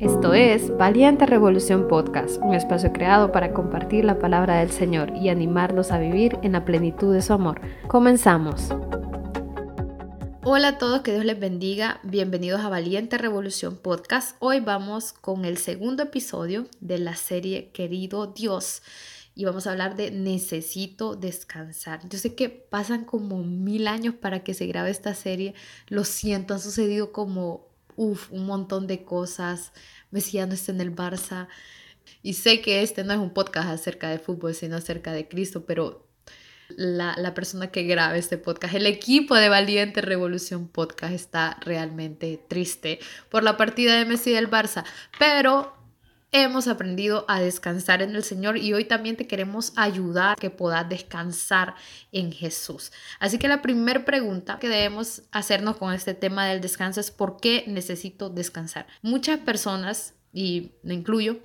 Esto es Valiente Revolución Podcast, un espacio creado para compartir la palabra del Señor y animarlos a vivir en la plenitud de su amor. Comenzamos. Hola a todos, que Dios les bendiga. Bienvenidos a Valiente Revolución Podcast. Hoy vamos con el segundo episodio de la serie Querido Dios y vamos a hablar de necesito descansar. Yo sé que pasan como mil años para que se grabe esta serie. Lo siento, han sucedido como uf, un montón de cosas. Messi ya no está en el Barça. Y sé que este no es un podcast acerca de fútbol, sino acerca de Cristo, pero la, la, persona que graba este podcast, el equipo de Valiente Revolución Podcast está realmente triste por la partida de Messi del Barça, pero hemos aprendido a descansar en el Señor y hoy también te queremos ayudar que puedas descansar en Jesús. Así que la primera pregunta que debemos hacernos con este tema del descanso es ¿por qué necesito descansar? Muchas personas, y me incluyo,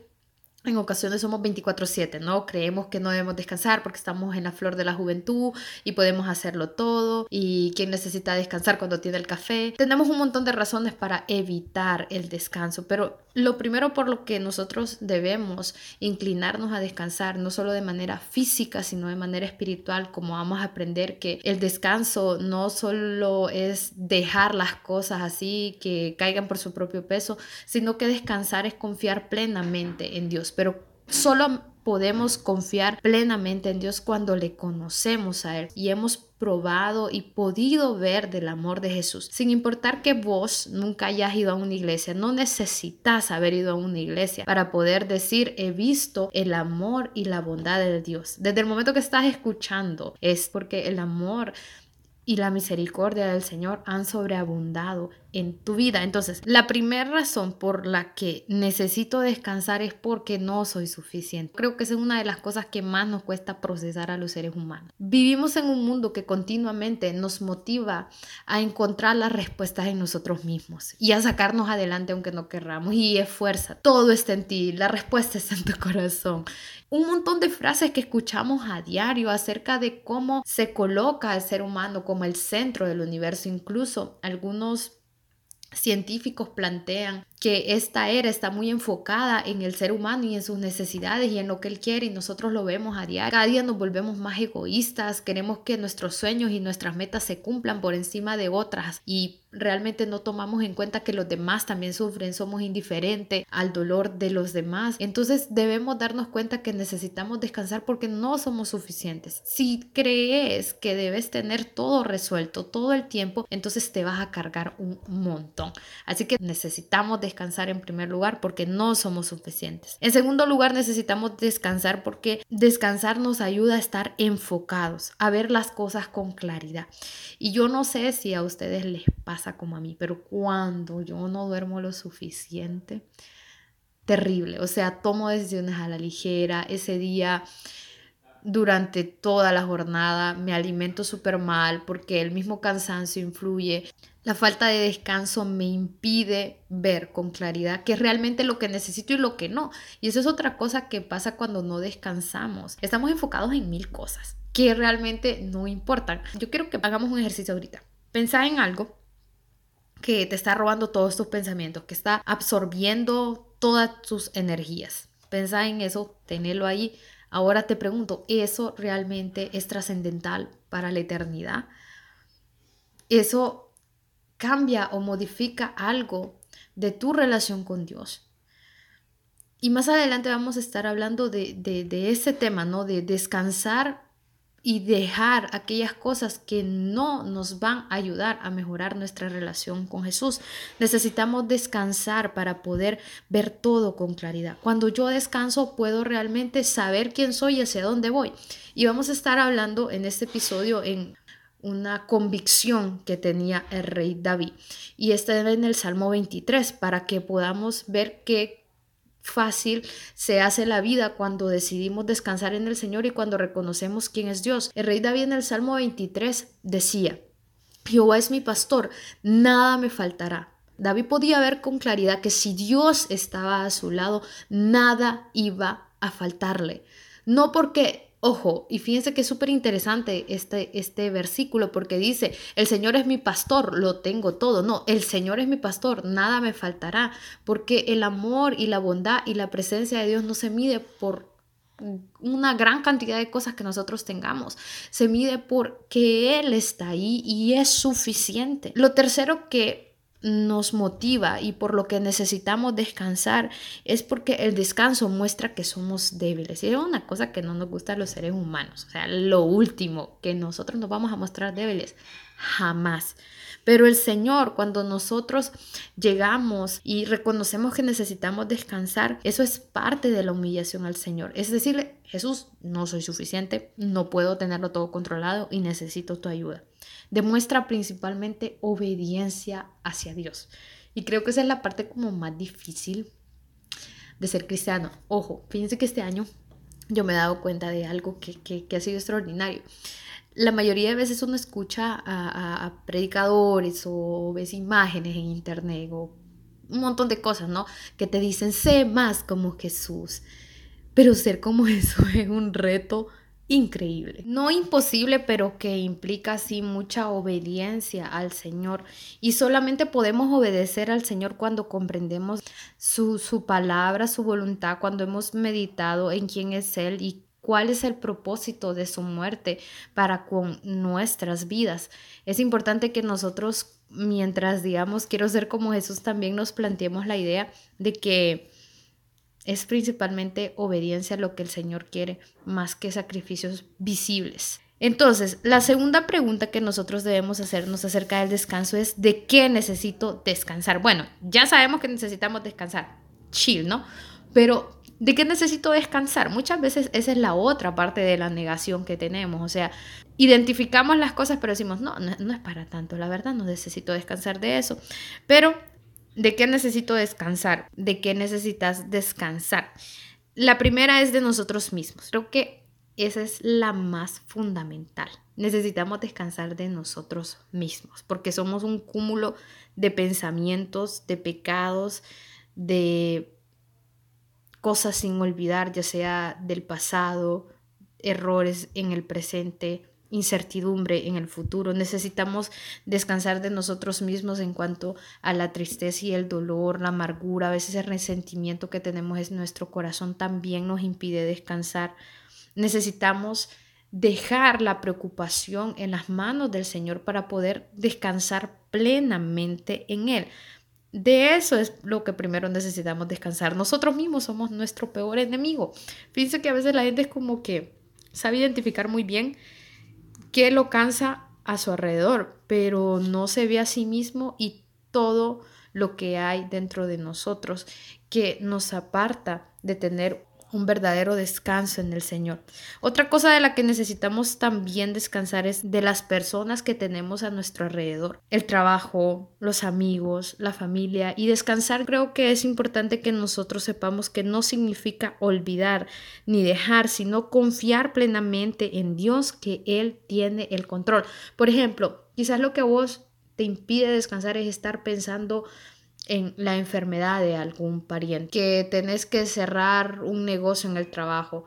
en ocasiones somos 24/7, ¿no? Creemos que no debemos descansar porque estamos en la flor de la juventud y podemos hacerlo todo. Y quien necesita descansar cuando tiene el café. Tenemos un montón de razones para evitar el descanso, pero lo primero por lo que nosotros debemos inclinarnos a descansar, no solo de manera física, sino de manera espiritual, como vamos a aprender que el descanso no solo es dejar las cosas así que caigan por su propio peso, sino que descansar es confiar plenamente en Dios. Pero solo podemos confiar plenamente en Dios cuando le conocemos a Él y hemos probado y podido ver del amor de Jesús. Sin importar que vos nunca hayas ido a una iglesia, no necesitas haber ido a una iglesia para poder decir he visto el amor y la bondad de Dios. Desde el momento que estás escuchando es porque el amor y la misericordia del Señor han sobreabundado en tu vida. Entonces, la primera razón por la que necesito descansar es porque no soy suficiente. Creo que esa es una de las cosas que más nos cuesta procesar a los seres humanos. Vivimos en un mundo que continuamente nos motiva a encontrar las respuestas en nosotros mismos y a sacarnos adelante aunque no querramos y es fuerza. Todo está en ti, la respuesta está en tu corazón. Un montón de frases que escuchamos a diario acerca de cómo se coloca el ser humano como el centro del universo, incluso algunos científicos plantean que esta era está muy enfocada en el ser humano y en sus necesidades y en lo que él quiere y nosotros lo vemos a diario. Cada día nos volvemos más egoístas, queremos que nuestros sueños y nuestras metas se cumplan por encima de otras y realmente no tomamos en cuenta que los demás también sufren, somos indiferentes al dolor de los demás. Entonces debemos darnos cuenta que necesitamos descansar porque no somos suficientes. Si crees que debes tener todo resuelto todo el tiempo, entonces te vas a cargar un montón. Así que necesitamos descansar en primer lugar porque no somos suficientes. En segundo lugar, necesitamos descansar porque descansar nos ayuda a estar enfocados, a ver las cosas con claridad. Y yo no sé si a ustedes les pasa como a mí, pero cuando yo no duermo lo suficiente, terrible. O sea, tomo decisiones a la ligera. Ese día durante toda la jornada, me alimento súper mal porque el mismo cansancio influye. La falta de descanso me impide ver con claridad qué es realmente lo que necesito y lo que no. Y eso es otra cosa que pasa cuando no descansamos. Estamos enfocados en mil cosas que realmente no importan. Yo quiero que hagamos un ejercicio ahorita. Pensá en algo que te está robando todos tus pensamientos, que está absorbiendo todas tus energías. Pensá en eso, tenelo ahí, Ahora te pregunto, ¿eso realmente es trascendental para la eternidad? ¿Eso cambia o modifica algo de tu relación con Dios? Y más adelante vamos a estar hablando de, de, ese tema, ¿no? De descansar y dejar aquellas cosas que no nos van a ayudar a mejorar nuestra relación con Jesús. Necesitamos descansar para poder ver todo con claridad. Cuando yo descanso puedo realmente saber quién soy y hacia dónde voy. Y vamos a estar hablando en este episodio en una convicción que tenía el rey David. Y está en el Salmo 23 para que podamos ver qué fácil se hace la vida cuando decidimos descansar en el Señor y cuando reconocemos quién es Dios. El rey David en el Salmo 23 decía, Jehová es mi pastor, nada me faltará. David podía ver con claridad que si Dios estaba a su lado, nada iba a faltarle. No porque Ojo, y fíjense que es súper interesante este, este versículo porque dice, el Señor es mi pastor, lo tengo todo. No, el Señor es mi pastor, nada me faltará, porque el amor y la bondad y la presencia de Dios no se mide por una gran cantidad de cosas que nosotros tengamos. Se mide por que Él está ahí y es suficiente. Lo tercero que nos motiva y por lo que necesitamos descansar es porque el descanso muestra que somos débiles. Y es una cosa que no nos gusta a los seres humanos. O sea, lo último, que nosotros nos vamos a mostrar débiles. Jamás. Pero el Señor, cuando nosotros llegamos y reconocemos que necesitamos descansar, eso es parte de la humillación al Señor. Es decirle, Jesús, no soy suficiente, no puedo tenerlo todo controlado y necesito tu ayuda. Demuestra principalmente obediencia hacia Dios. Y creo que esa es la parte como más difícil de ser cristiano. Ojo, fíjense que este año yo me he dado cuenta de algo que, que ha sido extraordinario la mayoría de veces uno escucha a, predicadores o ves imágenes en internet o un montón de cosas, ¿no? Que te dicen, sé más como Jesús. Pero ser como eso es un reto increíble. No imposible, pero que implica así mucha obediencia al Señor. Y solamente podemos obedecer al Señor cuando comprendemos su, su palabra, su voluntad, cuando hemos meditado en quién es Él y cuál es el propósito de su muerte para con nuestras vidas. Es importante que nosotros, mientras digamos, quiero ser como Jesús, también nos planteemos la idea de que es principalmente obediencia a lo que el Señor quiere, más que sacrificios visibles. Entonces, la segunda pregunta que nosotros debemos hacernos acerca del descanso es ¿de qué necesito descansar? Bueno, ya sabemos que necesitamos descansar, chill, ¿no? Pero ¿De qué necesito descansar? Muchas veces esa es la otra parte de la negación que tenemos. O sea, identificamos las cosas pero decimos, no, no, es para tanto, la verdad no necesito descansar de eso. Pero, ¿de qué necesito descansar? ¿De qué necesitas descansar? La primera es de nosotros mismos. Creo que esa es la más fundamental. Necesitamos descansar de nosotros mismos porque somos un cúmulo de pensamientos, de pecados, de cosas sin olvidar, ya sea del pasado, errores en el presente, incertidumbre en el futuro. Necesitamos descansar de nosotros mismos en cuanto a la tristeza y el dolor, la amargura, a veces el resentimiento que tenemos en nuestro corazón también nos impide descansar. Necesitamos dejar la preocupación en las manos del Señor para poder descansar plenamente en Él. De eso es lo que primero necesitamos descansar. Nosotros mismos somos nuestro peor enemigo. Fíjense que a veces la gente es como que sabe identificar muy bien qué lo cansa a su alrededor, pero no se ve a sí mismo y todo lo que hay dentro de nosotros que nos aparta de tener un verdadero descanso en el Señor. Otra cosa de la que necesitamos también descansar es de las personas que tenemos a nuestro alrededor, el trabajo, los amigos, la familia y descansar creo que es importante que nosotros sepamos que no significa olvidar ni dejar, sino confiar plenamente en Dios que Él tiene el control. Por ejemplo, quizás lo que a vos te impide descansar es estar pensando en la enfermedad de algún pariente, que tenés que cerrar un negocio en el trabajo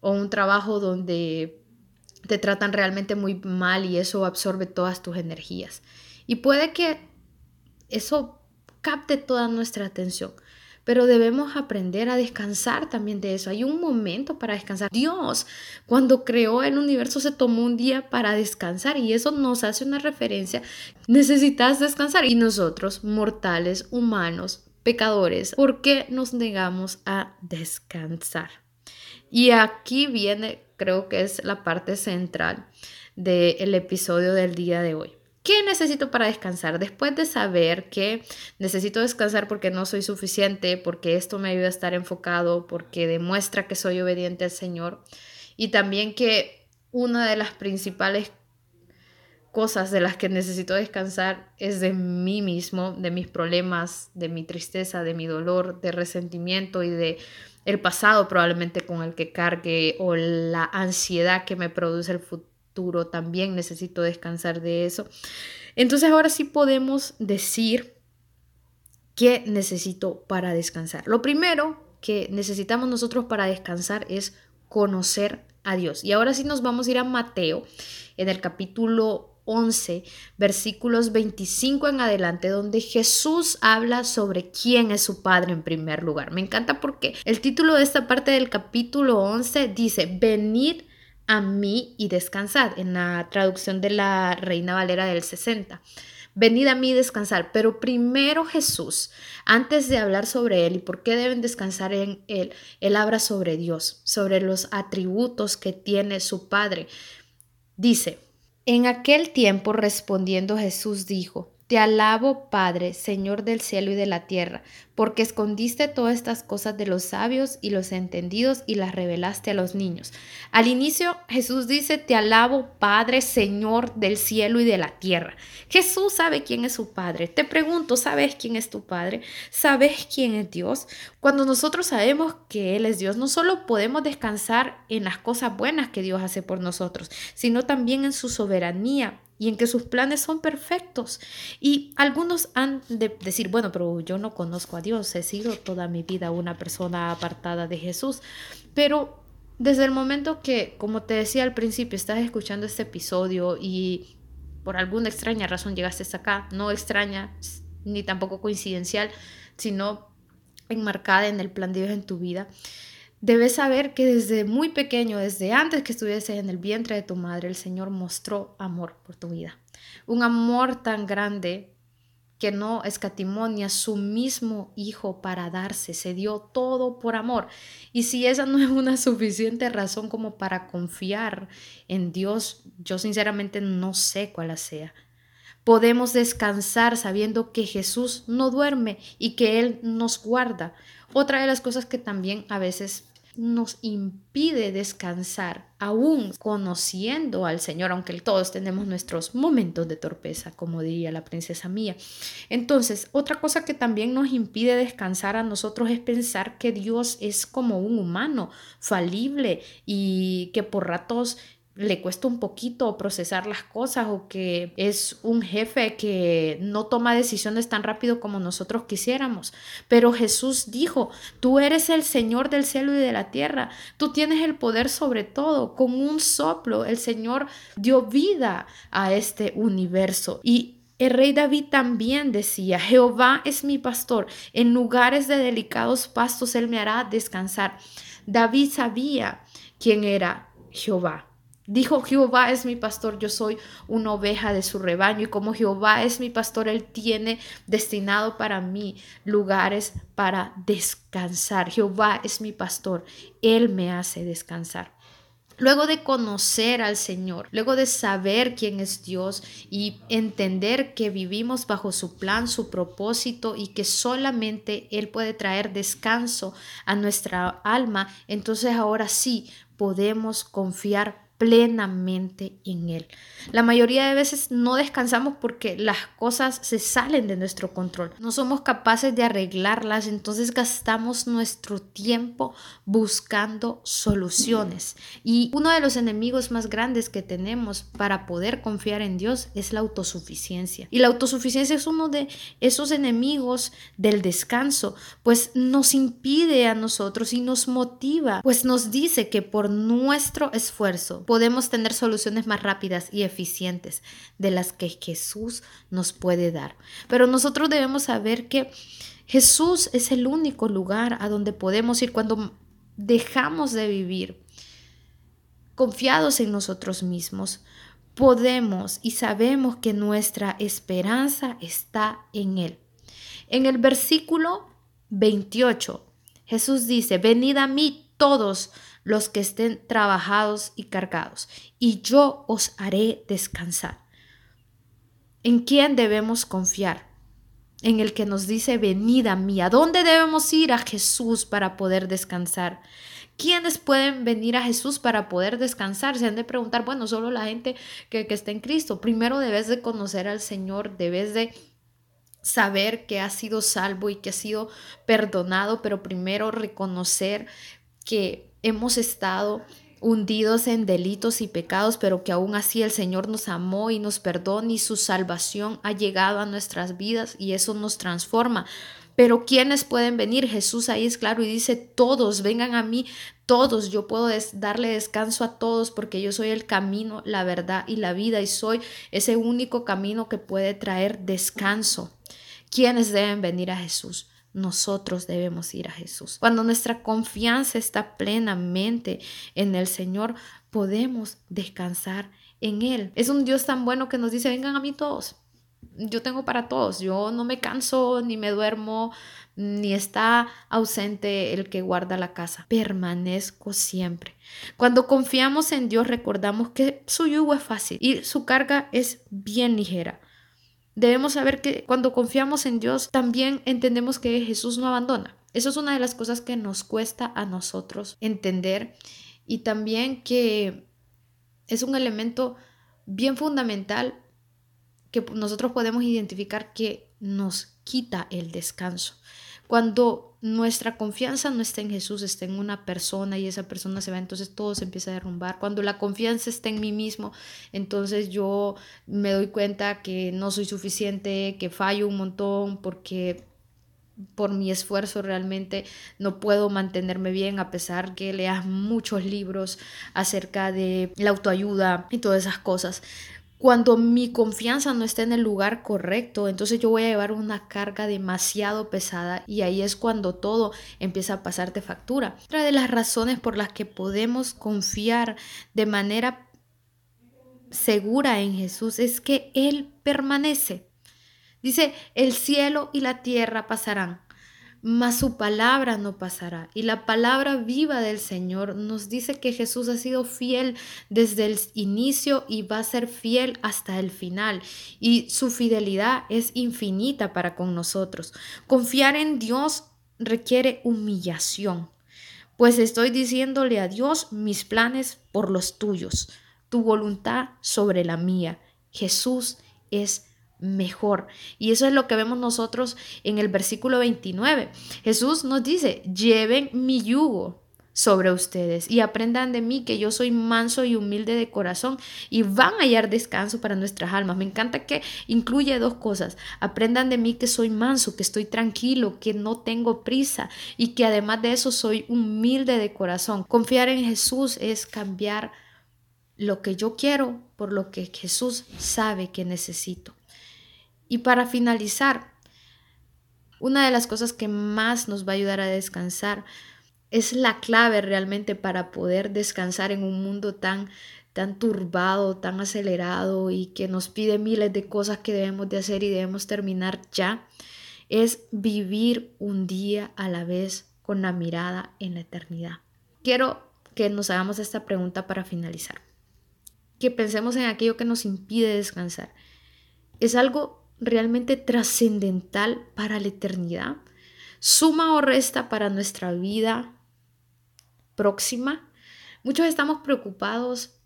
o un trabajo donde te tratan realmente muy mal y eso absorbe todas tus energías. Y puede que eso capte toda nuestra atención pero debemos aprender a descansar también de eso. Hay un momento para descansar. Dios, cuando creó el universo, se tomó un día para descansar y eso nos hace una referencia. Necesitas descansar y nosotros, mortales, humanos, pecadores, ¿por qué nos negamos a descansar? Y aquí viene, creo que es la parte central del episodio del día de hoy. ¿Qué necesito para descansar? Después de saber que necesito descansar porque no soy suficiente, porque esto me ayuda a estar enfocado, porque demuestra que soy obediente al Señor y también que una de las principales cosas de las que necesito descansar es de mí mismo, de mis problemas, de mi tristeza, de mi dolor, de resentimiento y de el pasado probablemente con el que cargue o la ansiedad que me produce el futuro también necesito descansar de eso. Entonces ahora sí podemos decir qué necesito para descansar. Lo primero que necesitamos nosotros para descansar es conocer a Dios. Y ahora sí nos vamos a ir a Mateo en el capítulo 11, versículos 25 en adelante, donde Jesús habla sobre quién es su Padre en primer lugar. Me encanta porque el título de esta parte del capítulo 11 dice, venid a mí y descansad, en la traducción de la Reina Valera del 60. Venid a mí y descansar, pero primero Jesús, antes de hablar sobre Él y por qué deben descansar en Él, Él habla sobre Dios, sobre los atributos que tiene su Padre. Dice, en aquel tiempo respondiendo Jesús dijo, Te alabo, Padre, Señor del cielo y de la tierra, porque escondiste todas estas cosas de los sabios y los entendidos y las revelaste a los niños. Al inicio Jesús dice, te alabo Padre, Señor del cielo y de la tierra. Jesús sabe quién es su Padre. Te pregunto, ¿sabes quién es tu Padre? ¿Sabes quién es Dios? Cuando nosotros sabemos que Él es Dios, no solo podemos descansar en las cosas buenas que Dios hace por nosotros, sino también en su soberanía y en que sus planes son perfectos. Y algunos han de decir, bueno, pero yo no conozco a Dios, he sido toda mi vida una persona apartada de Jesús, pero desde el momento que, como te decía al principio, estás escuchando este episodio y por alguna extraña razón llegaste hasta acá, no extraña ni tampoco coincidencial, sino enmarcada en el plan de Dios en tu vida, Debes saber que desde muy pequeño, desde antes que estuvieses en el vientre de tu madre, el Señor mostró amor por tu vida. Un amor tan grande que no escatimó ni a su mismo hijo para darse, se dio todo por amor. Y si esa no es una suficiente razón como para confiar en Dios, yo sinceramente no sé cuál sea. Podemos descansar sabiendo que Jesús no duerme y que Él nos guarda. Otra de las cosas que también a veces nos impide descansar, aún conociendo al Señor, aunque todos tenemos nuestros momentos de torpeza, como diría la princesa mía. Entonces, otra cosa que también nos impide descansar a nosotros es pensar que Dios es como un humano, falible y que por ratos le cuesta un poquito procesar las cosas o que es un jefe que no toma decisiones tan rápido como nosotros quisiéramos. Pero Jesús dijo, tú eres el Señor del cielo y de la tierra, tú tienes el poder sobre todo. Con un soplo el Señor dio vida a este universo y el rey David también decía, Jehová es mi pastor, en lugares de delicados pastos él me hará descansar. David sabía quién era Jehová. Dijo, Jehová es mi pastor, yo soy una oveja de su rebaño y como Jehová es mi pastor, Él tiene destinado para mí lugares para descansar. Jehová es mi pastor, Él me hace descansar. Luego de conocer al Señor, luego de saber quién es Dios y entender que vivimos bajo su plan, su propósito y que solamente Él puede traer descanso a nuestra alma, entonces ahora sí podemos confiar plenamente en Él. La mayoría de veces no descansamos porque las cosas se salen de nuestro control. No somos capaces de arreglarlas, entonces gastamos nuestro tiempo buscando soluciones. Y uno de los enemigos más grandes que tenemos para poder confiar en Dios es la autosuficiencia. Y la autosuficiencia es uno de esos enemigos del descanso, pues nos impide a nosotros y nos motiva, pues nos dice que por nuestro esfuerzo, podemos tener soluciones más rápidas y eficientes de las que Jesús nos puede dar. Pero nosotros debemos saber que Jesús es el único lugar a donde podemos ir cuando dejamos de vivir confiados en nosotros mismos. Podemos y sabemos que nuestra esperanza está en Él. En el versículo 28, Jesús dice, venid a mí todos los que estén trabajados y cargados, y yo os haré descansar. ¿En quién debemos confiar? En el que nos dice, venid a mí. ¿A dónde debemos ir? A Jesús para poder descansar. ¿Quiénes pueden venir a Jesús para poder descansar? Se han de preguntar, bueno, solo la gente que, que está en Cristo. Primero debes de conocer al Señor, debes de saber que has sido salvo y que has sido perdonado, pero primero reconocer que hemos estado hundidos en delitos y pecados, pero que aún así el Señor nos amó y nos perdona y su salvación ha llegado a nuestras vidas y eso nos transforma. Pero ¿quiénes pueden venir? Jesús ahí es claro y dice, todos, vengan a mí, todos, yo puedo darle descanso a todos porque yo soy el camino, la verdad y la vida y soy ese único camino que puede traer descanso. ¿Quiénes deben venir a Jesús? Nosotros debemos ir a Jesús. Cuando nuestra confianza está plenamente en el Señor, podemos descansar en Él. Es un Dios tan bueno que nos dice, vengan a mí todos. Yo tengo para todos. Yo no me canso, ni me duermo, ni está ausente el que guarda la casa. Permanezco siempre. Cuando confiamos en Dios, recordamos que su yugo es fácil y su carga es bien ligera. Debemos saber que cuando confiamos en Dios, también entendemos que Jesús no abandona. Eso es una de las cosas que nos cuesta a nosotros entender y también que es un elemento bien fundamental que nosotros podemos identificar que nos quita el descanso. Cuando nuestra confianza no está en Jesús, está en una persona y esa persona se va, entonces todo se empieza a derrumbar. Cuando la confianza está en mí mismo, entonces yo me doy cuenta que no soy suficiente, que fallo un montón porque por mi esfuerzo realmente no puedo mantenerme bien a pesar que leas muchos libros acerca de la autoayuda y todas esas cosas. Cuando mi confianza no está en el lugar correcto, entonces yo voy a llevar una carga demasiado pesada y ahí es cuando todo empieza a pasarte factura. Otra de las razones por las que podemos confiar de manera segura en Jesús es que Él permanece. Dice, el cielo y la tierra pasarán, mas su palabra no pasará. Y la palabra viva del Señor nos dice que Jesús ha sido fiel desde el inicio y va a ser fiel hasta el final. Y su fidelidad es infinita para con nosotros. Confiar en Dios requiere humillación, pues estoy diciéndole a Dios mis planes por los tuyos, tu voluntad sobre la mía. Jesús es mejor. Y eso es lo que vemos nosotros en el versículo 29. Jesús nos dice, lleven mi yugo sobre ustedes y aprendan de mí que yo soy manso y humilde de corazón y van a hallar descanso para nuestras almas. Me encanta que incluye dos cosas. Aprendan de mí que soy manso, que estoy tranquilo, que no tengo prisa y que además de eso soy humilde de corazón. Confiar en Jesús es cambiar lo que yo quiero por lo que Jesús sabe que necesito. Y para finalizar, una de las cosas que más nos va a ayudar a descansar es la clave realmente para poder descansar en un mundo tan tan turbado, tan acelerado y que nos pide miles de cosas que debemos de hacer y debemos terminar ya, es vivir un día a la vez con la mirada en la eternidad. Quiero que nos hagamos esta pregunta para finalizar. Que pensemos en aquello que nos impide descansar. ¿Es algo realmente trascendental para la eternidad? ¿Suma o resta para nuestra vida próxima? Muchos estamos preocupados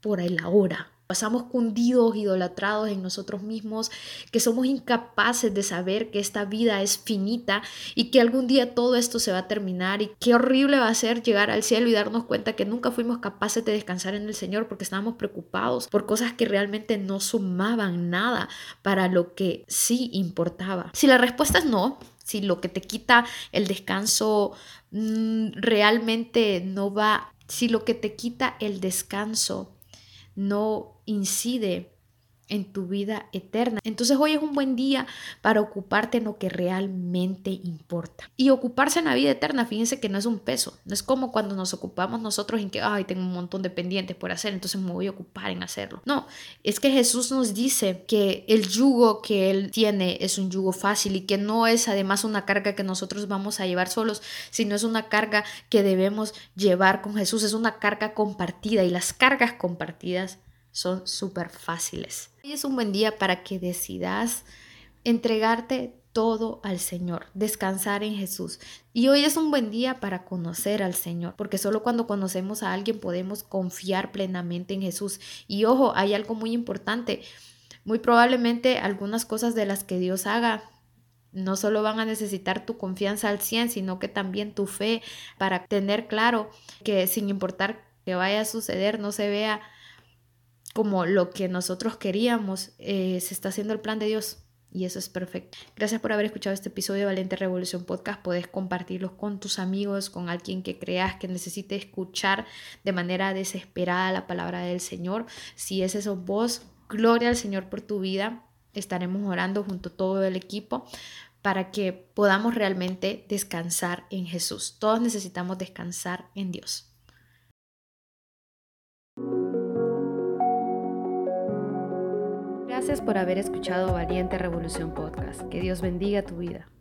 por el ahora, Pasamos cundidos, idolatrados en nosotros mismos, que somos incapaces de saber que esta vida es finita y que algún día todo esto se va a terminar y qué horrible va a ser llegar al cielo y darnos cuenta que nunca fuimos capaces de descansar en el Señor porque estábamos preocupados por cosas que realmente no sumaban nada para lo que sí importaba. Si la respuesta es no, si lo que te quita el descanso mm, realmente no va, si lo que te quita el descanso no incide en tu vida eterna. Entonces hoy es un buen día para ocuparte en lo que realmente importa. Y ocuparse en la vida eterna, fíjense que no es un peso, no es como cuando nos ocupamos nosotros en que, ay, tengo un montón de pendientes por hacer, entonces me voy a ocupar en hacerlo. No, es que Jesús nos dice que el yugo que Él tiene es un yugo fácil y que no es además una carga que nosotros vamos a llevar solos, sino es una carga que debemos llevar con Jesús, es una carga compartida y las cargas compartidas son súper fáciles. Hoy es un buen día para que decidas entregarte todo al Señor, descansar en Jesús. Y hoy es un buen día para conocer al Señor, porque solo cuando conocemos a alguien podemos confiar plenamente en Jesús. Y ojo, hay algo muy importante. Muy probablemente algunas cosas de las que Dios haga no solo van a necesitar tu confianza al 100, sino que también tu fe para tener claro que sin importar que vaya a suceder, no se vea como lo que nosotros queríamos, eh, se está haciendo el plan de Dios. y eso es perfecto. Gracias por haber escuchado este episodio de Valiente Revolución Podcast. Puedes compartirlos con tus amigos, con alguien que creas que necesite escuchar de manera desesperada la palabra del Señor. Si es eso vos, gloria al Señor por tu vida. Estaremos orando junto a todo el equipo para que podamos realmente descansar en Jesús. Todos necesitamos descansar en Dios. Gracias por haber escuchado Valiente Revolución Podcast. Que Dios bendiga tu vida.